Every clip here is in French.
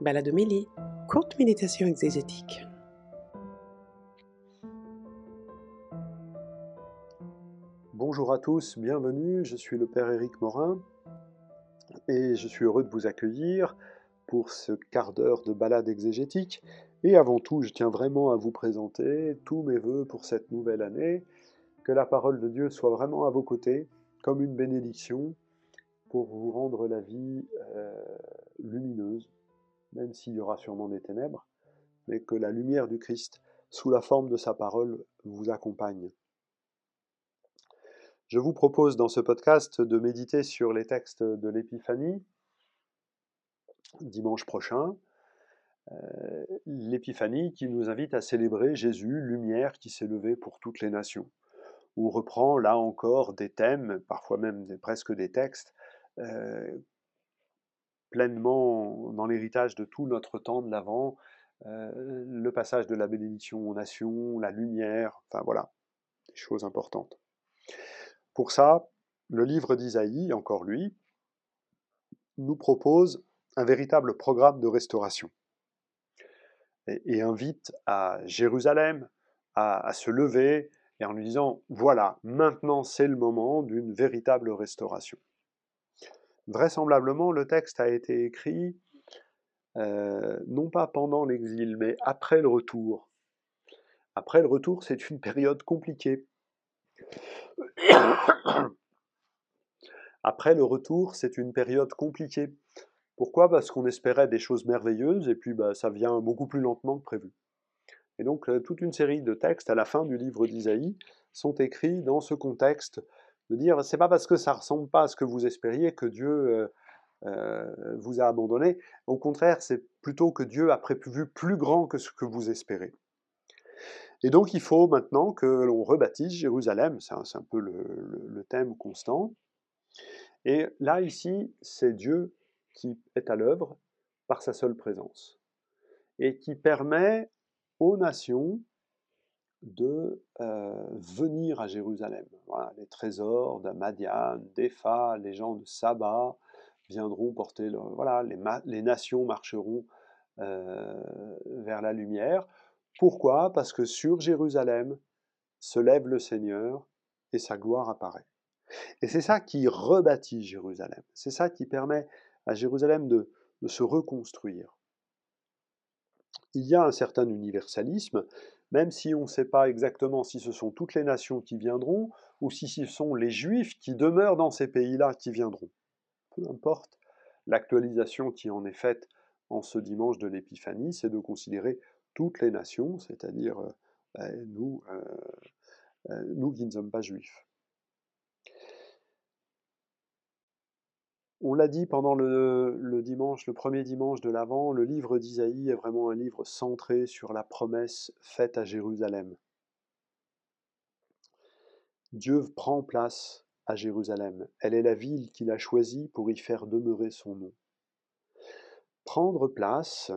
Baladomélie, courte méditation exégétique. Bonjour à tous, bienvenue, je suis le Père Éric Morin et je suis heureux de vous accueillir pour ce quart d'heure de balade exégétique. Et avant tout, je tiens vraiment à vous présenter tous mes voeux pour cette nouvelle année, que la parole de Dieu soit vraiment à vos côtés, comme une bénédiction, pour vous rendre la vie euh, lumineuse, même s'il y aura sûrement des ténèbres, mais que la lumière du Christ, sous la forme de sa parole, vous accompagne. Je vous propose dans ce podcast de méditer sur les textes de l'Épiphanie dimanche prochain. Euh, L'Épiphanie qui nous invite à célébrer Jésus, lumière qui s'est levée pour toutes les nations. On reprend là encore des thèmes, parfois même presque des textes, euh, pleinement dans l'héritage de tout notre temps de l'Avent, euh, le passage de la bénédiction aux nations, la lumière, enfin voilà, des choses importantes. Pour ça, le livre d'Isaïe, encore lui, nous propose un véritable programme de restauration et, invite à Jérusalem à, à se lever et en lui disant, voilà, maintenant c'est le moment d'une véritable restauration. Vraisemblablement, le texte a été écrit euh, non pas pendant l'exil, mais après le retour. Après le retour, c'est une période compliquée. Après le retour, c'est une période compliquée. Pourquoi? Parce qu'on espérait des choses merveilleuses et puis bah, ça vient beaucoup plus lentement que prévu. Et donc euh, toute une série de textes à la fin du livre d'Isaïe sont écrits dans ce contexte de dire c'est pas parce que ça ressemble pas à ce que vous espériez que Dieu euh, euh, vous a abandonné. Au contraire, c'est plutôt que Dieu a prévu plus grand que ce que vous espérez. Et donc il faut maintenant que l'on rebaptise Jérusalem, c'est un, peu le, thème constant. Et là, ici, c'est Dieu qui est à l'œuvre par sa seule présence et qui permet aux nations de euh, venir à Jérusalem. les trésors d'Amadian, d'Epha, les gens de Saba viendront porter, voilà, les, nations marcheront euh, vers la lumière. Pourquoi? Parce que sur Jérusalem se lève le Seigneur et sa gloire apparaît. Et c'est ça qui rebâtit Jérusalem. C'est ça qui permet à Jérusalem de se reconstruire. Il y a un certain universalisme, même si on ne sait pas exactement si ce sont toutes les nations qui viendront ou si ce sont les juifs qui demeurent dans ces pays-là qui viendront. Peu importe, l'actualisation qui en est faite en ce dimanche de l'Épiphanie, c'est de considérer toutes les nations, c'est-à-dire euh, ben, nous, euh, euh, nous qui ne sommes pas juifs. On l'a dit pendant le, premier dimanche de l'Avent, le livre d'Isaïe est vraiment un livre centré sur la promesse faite à Jérusalem. Dieu prend place à Jérusalem. Elle est la ville qu'il a choisie pour y faire demeurer son nom. Prendre place,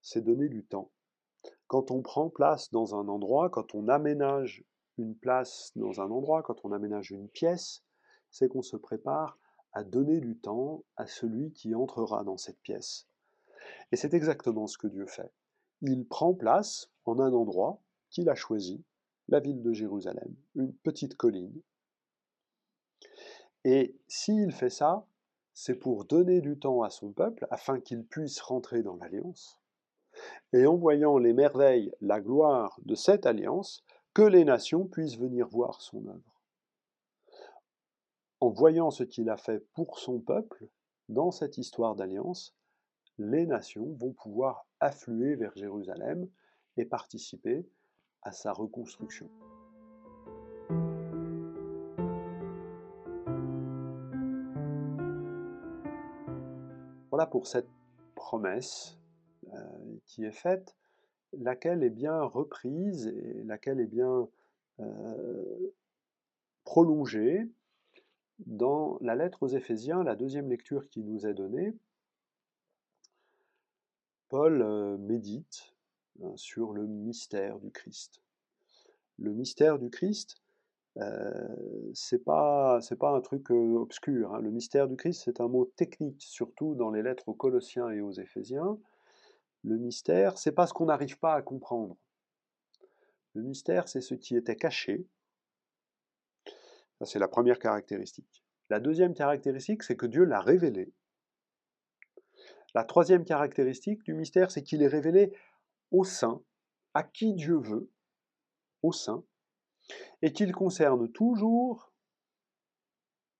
c'est donner du temps. Quand on prend place dans un endroit, quand on aménage une place dans un endroit, quand on aménage une pièce, c'est qu'on se prépare à donner du temps à celui qui entrera dans cette pièce. Et c'est exactement ce que Dieu fait. Il prend place en un endroit qu'il a choisi, la ville de Jérusalem, une petite colline. Et s'il fait ça, c'est pour donner du temps à son peuple afin qu'il puisse rentrer dans l'alliance. Et en voyant les merveilles, la gloire de cette alliance, que les nations puissent venir voir son œuvre en voyant ce qu'il a fait pour son peuple dans cette histoire d'alliance, les nations vont pouvoir affluer vers Jérusalem et participer à sa reconstruction. Voilà pour cette promesse euh, qui est faite, laquelle est bien reprise et laquelle est bien euh, prolongée dans la lettre aux Éphésiens, la deuxième lecture qui nous est donnée, Paul euh, médite hein, sur le mystère du Christ. Le mystère du Christ, Euh, c'est pas pas un truc euh, obscur. hein. Le mystère du Christ, c'est un mot technique, surtout dans les lettres aux Colossiens et aux Éphésiens. Le mystère, c'est pas ce qu'on n'arrive pas à comprendre. Le mystère, c'est ce qui était caché. C'est la première caractéristique. La deuxième caractéristique, c'est que Dieu l'a révélé. La troisième caractéristique du mystère, c'est qu'il est révélé au sein, à qui Dieu veut, au sein, et qu'il concerne toujours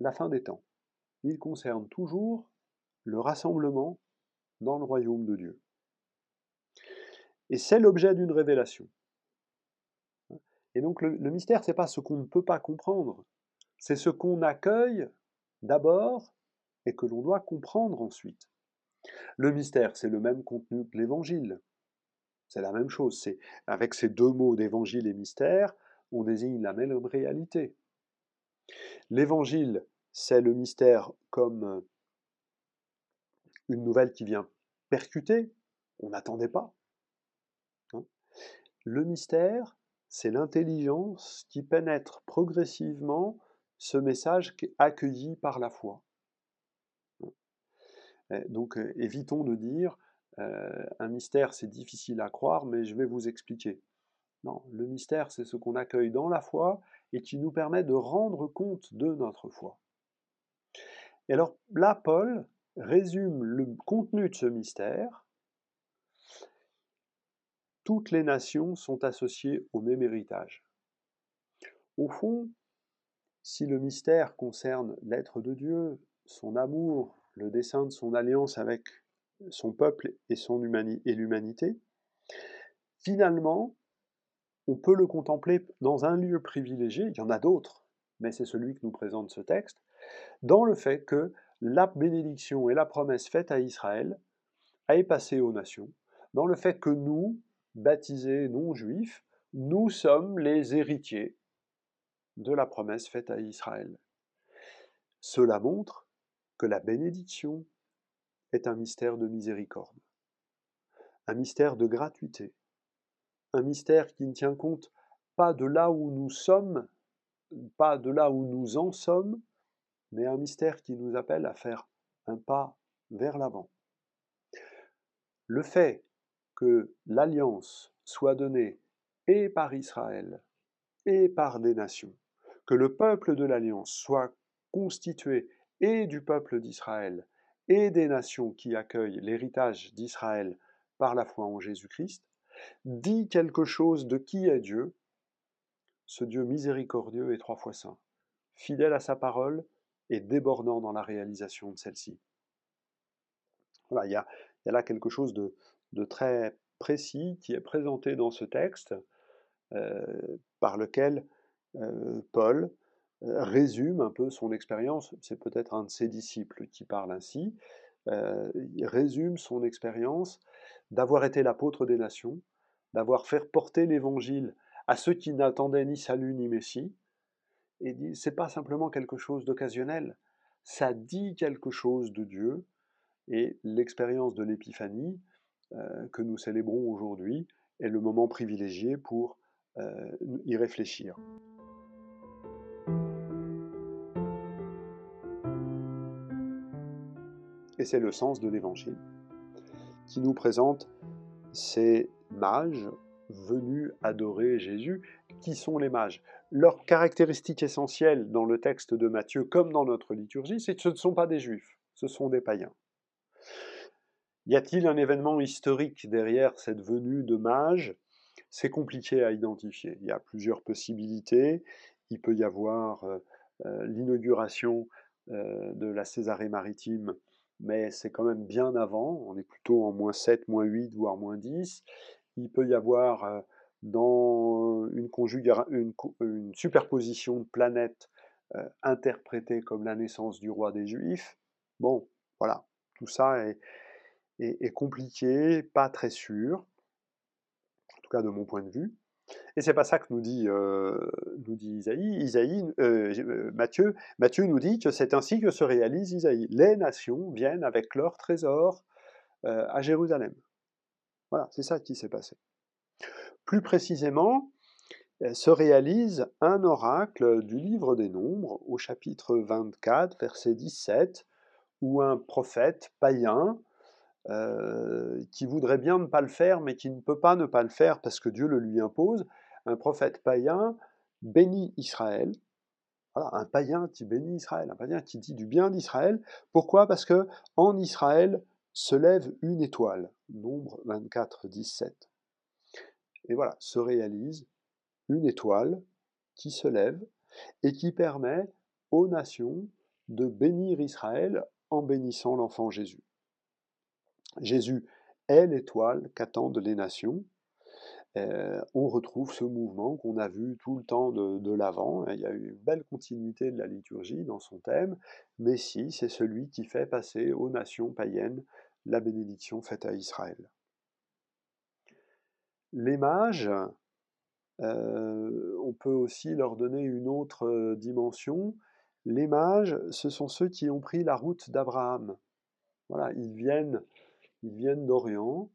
la fin des temps. Il concerne toujours le rassemblement dans le royaume de Dieu. Et c'est l'objet d'une révélation. Et donc le, le mystère, ce n'est pas ce qu'on ne peut pas comprendre, c'est ce qu'on accueille d'abord et que l'on doit comprendre ensuite. Le mystère, c'est le même contenu que l'évangile. C'est la même chose. Avec ces deux mots d'évangile et mystère, on désigne la même réalité. L'évangile, c'est le mystère comme une nouvelle qui vient percuter, on n'attendait pas. Hein. Le mystère, c'est l'intelligence qui pénètre progressivement ce message accueilli par la foi. Hein. Donc évitons de dire un mystère c'est difficile à croire, mais je vais vous expliquer. Non, le mystère, c'est ce qu'on accueille dans la foi et qui nous permet de rendre compte de notre foi. Et alors là, Paul résume le contenu de ce mystère. Toutes les nations sont associées au même héritage. Au fond, si le mystère concerne l'être de Dieu, son amour, le dessein de son alliance avec son peuple et, l'humanité, finalement, on peut le contempler dans un lieu privilégié, il y en a d'autres, mais c'est celui que nous présente ce texte, dans le fait que la bénédiction et la promesse faite à Israël a passée aux nations, dans le fait que nous, baptisés non-juifs, nous sommes les héritiers de la promesse faite à Israël. Cela montre que la bénédiction est un mystère de miséricorde, un mystère de gratuité, un mystère qui ne tient compte pas de là où nous sommes, pas de là où nous en sommes, mais un mystère qui nous appelle à faire un pas vers l'avant. Le fait que l'alliance soit donnée et par Israël et par des nations, que le peuple de l'alliance soit constitué et du peuple d'Israël et des nations qui accueillent l'héritage d'Israël par la foi en Jésus-Christ, dit quelque chose de qui est Dieu, ce Dieu miséricordieux et trois fois saint, fidèle à sa parole et débordant dans la réalisation de celle-ci. Voilà, il y a, là quelque chose de, très précis qui est présenté dans ce texte, euh, par lequel Paul euh, résume un peu son expérience. C'est peut-être un de ses disciples qui parle ainsi. il résume son expérience d'avoir été l'apôtre des nations, d'avoir fait porter l'évangile à ceux qui n'attendaient ni salut ni Messie. Et c'est pas simplement quelque chose d'occasionnel, ça dit quelque chose de Dieu. Et l'expérience de l'épiphanie euh, que nous célébrons aujourd'hui est le moment privilégié pour euh, y réfléchir. Et c'est le sens de l'évangile qui nous présente ces mages venus adorer Jésus. Qui sont les mages? Leur caractéristique essentielle dans le texte de Matthieu, comme dans notre liturgie, c'est que ce ne sont pas des juifs, ce sont des païens. Y a-t-il un événement historique derrière cette venue de mages? C'est compliqué à identifier. Il y a plusieurs possibilités. Il peut y avoir euh, euh, l'inauguration euh, de la Césarée maritime mais c'est quand même bien avant, on est plutôt en moins 7, moins 8, voire moins 10. Il peut y avoir dans une, une, superposition de planètes interprétée comme la naissance du roi des Juifs. Bon, voilà, tout ça est, est compliqué, pas très sûr, en tout cas de mon point de vue. Et c'est pas ça que nous dit, euh, nous dit Isaïe. Isaïe euh, euh, Matthieu, Matthieu nous dit que c'est ainsi que se réalise Isaïe. Les nations viennent avec leur trésor à Jérusalem. Voilà, c'est ça qui s'est passé. Plus précisément, se réalise un oracle du livre des Nombres au chapitre 24, verset 17, où un prophète païen euh, qui voudrait bien ne pas le faire, mais qui ne peut pas ne pas le faire parce que Dieu le lui impose, un prophète païen bénit Israël. Voilà, un païen qui bénit Israël, un païen qui dit du bien d'Israël. Pourquoi? Parce que en Israël se lève une étoile, nombre 24, 17. Et voilà, se réalise une étoile qui se lève et qui permet aux nations de bénir Israël en bénissant l'enfant Jésus. Jésus est l'étoile qu'attendent les nations. Euh, on retrouve ce mouvement qu'on a vu tout le temps de, l'avant. Il y a une belle continuité de la liturgie dans son thème. Messie, c'est celui qui fait passer aux nations païennes la bénédiction faite à Israël. Les mages, euh, on peut aussi leur donner une autre euh, dimension. Les mages, ce sont ceux qui ont pris la route d'Abraham. Voilà, ils viennent ils viennent d'Orient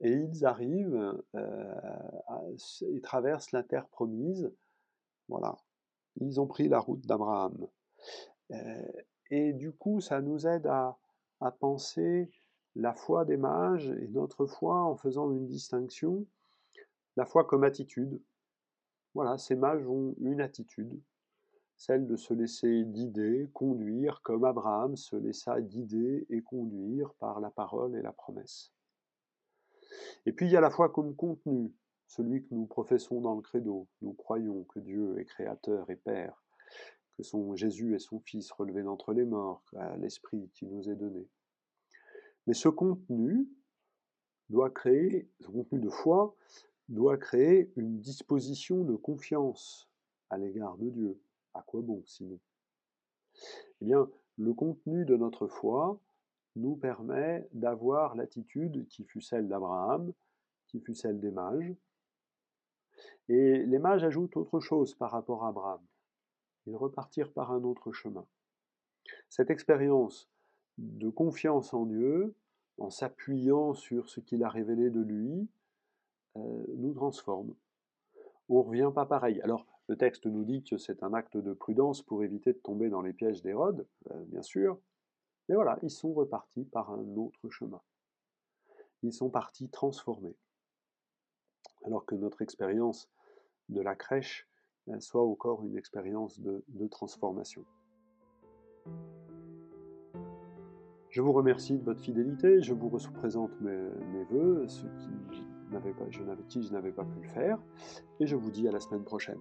et ils arrivent et euh, traversent la terre promise. Voilà, ils ont pris la route d'Abraham. Euh, et du coup, ça nous aide à, à, penser la foi des mages et notre foi en faisant une distinction, la foi comme attitude. Voilà, ces mages ont une attitude, celle de se laisser guider, conduire, comme Abraham se laissa guider et conduire par la parole et la promesse. Et puis il y a la foi comme contenu, celui que nous professons dans le credo. Nous croyons que Dieu est créateur et Père, que son Jésus est son Fils relevé d'entre les morts, l'Esprit qui nous est donné. Mais ce contenu doit créer, ce contenu de foi, doit créer une disposition de confiance à l'égard de Dieu, à quoi bon sinon? Eh bien, le contenu de notre foi nous permet d'avoir l'attitude qui fut celle d'Abraham, qui fut celle des mages. Et les mages ajoutent autre chose par rapport à Abraham. Ils repartirent par un autre chemin. Cette expérience de confiance en Dieu, en s'appuyant sur ce qu'il a révélé de lui, euh, nous transforme. On ne revient pas pareil. Alors, le texte nous dit que c'est un acte de prudence pour éviter de tomber dans les pièges d'Hérode, euh, bien sûr. Mais voilà, ils sont repartis par un autre chemin. Ils sont partis transformés. Alors que notre expérience de la crèche euh, soit encore une expérience de, transformation. Je vous remercie de votre fidélité, je vous présente mes, mes voeux, ceux qui, je n'avais pas pu le faire, et je vous dis à la semaine prochaine.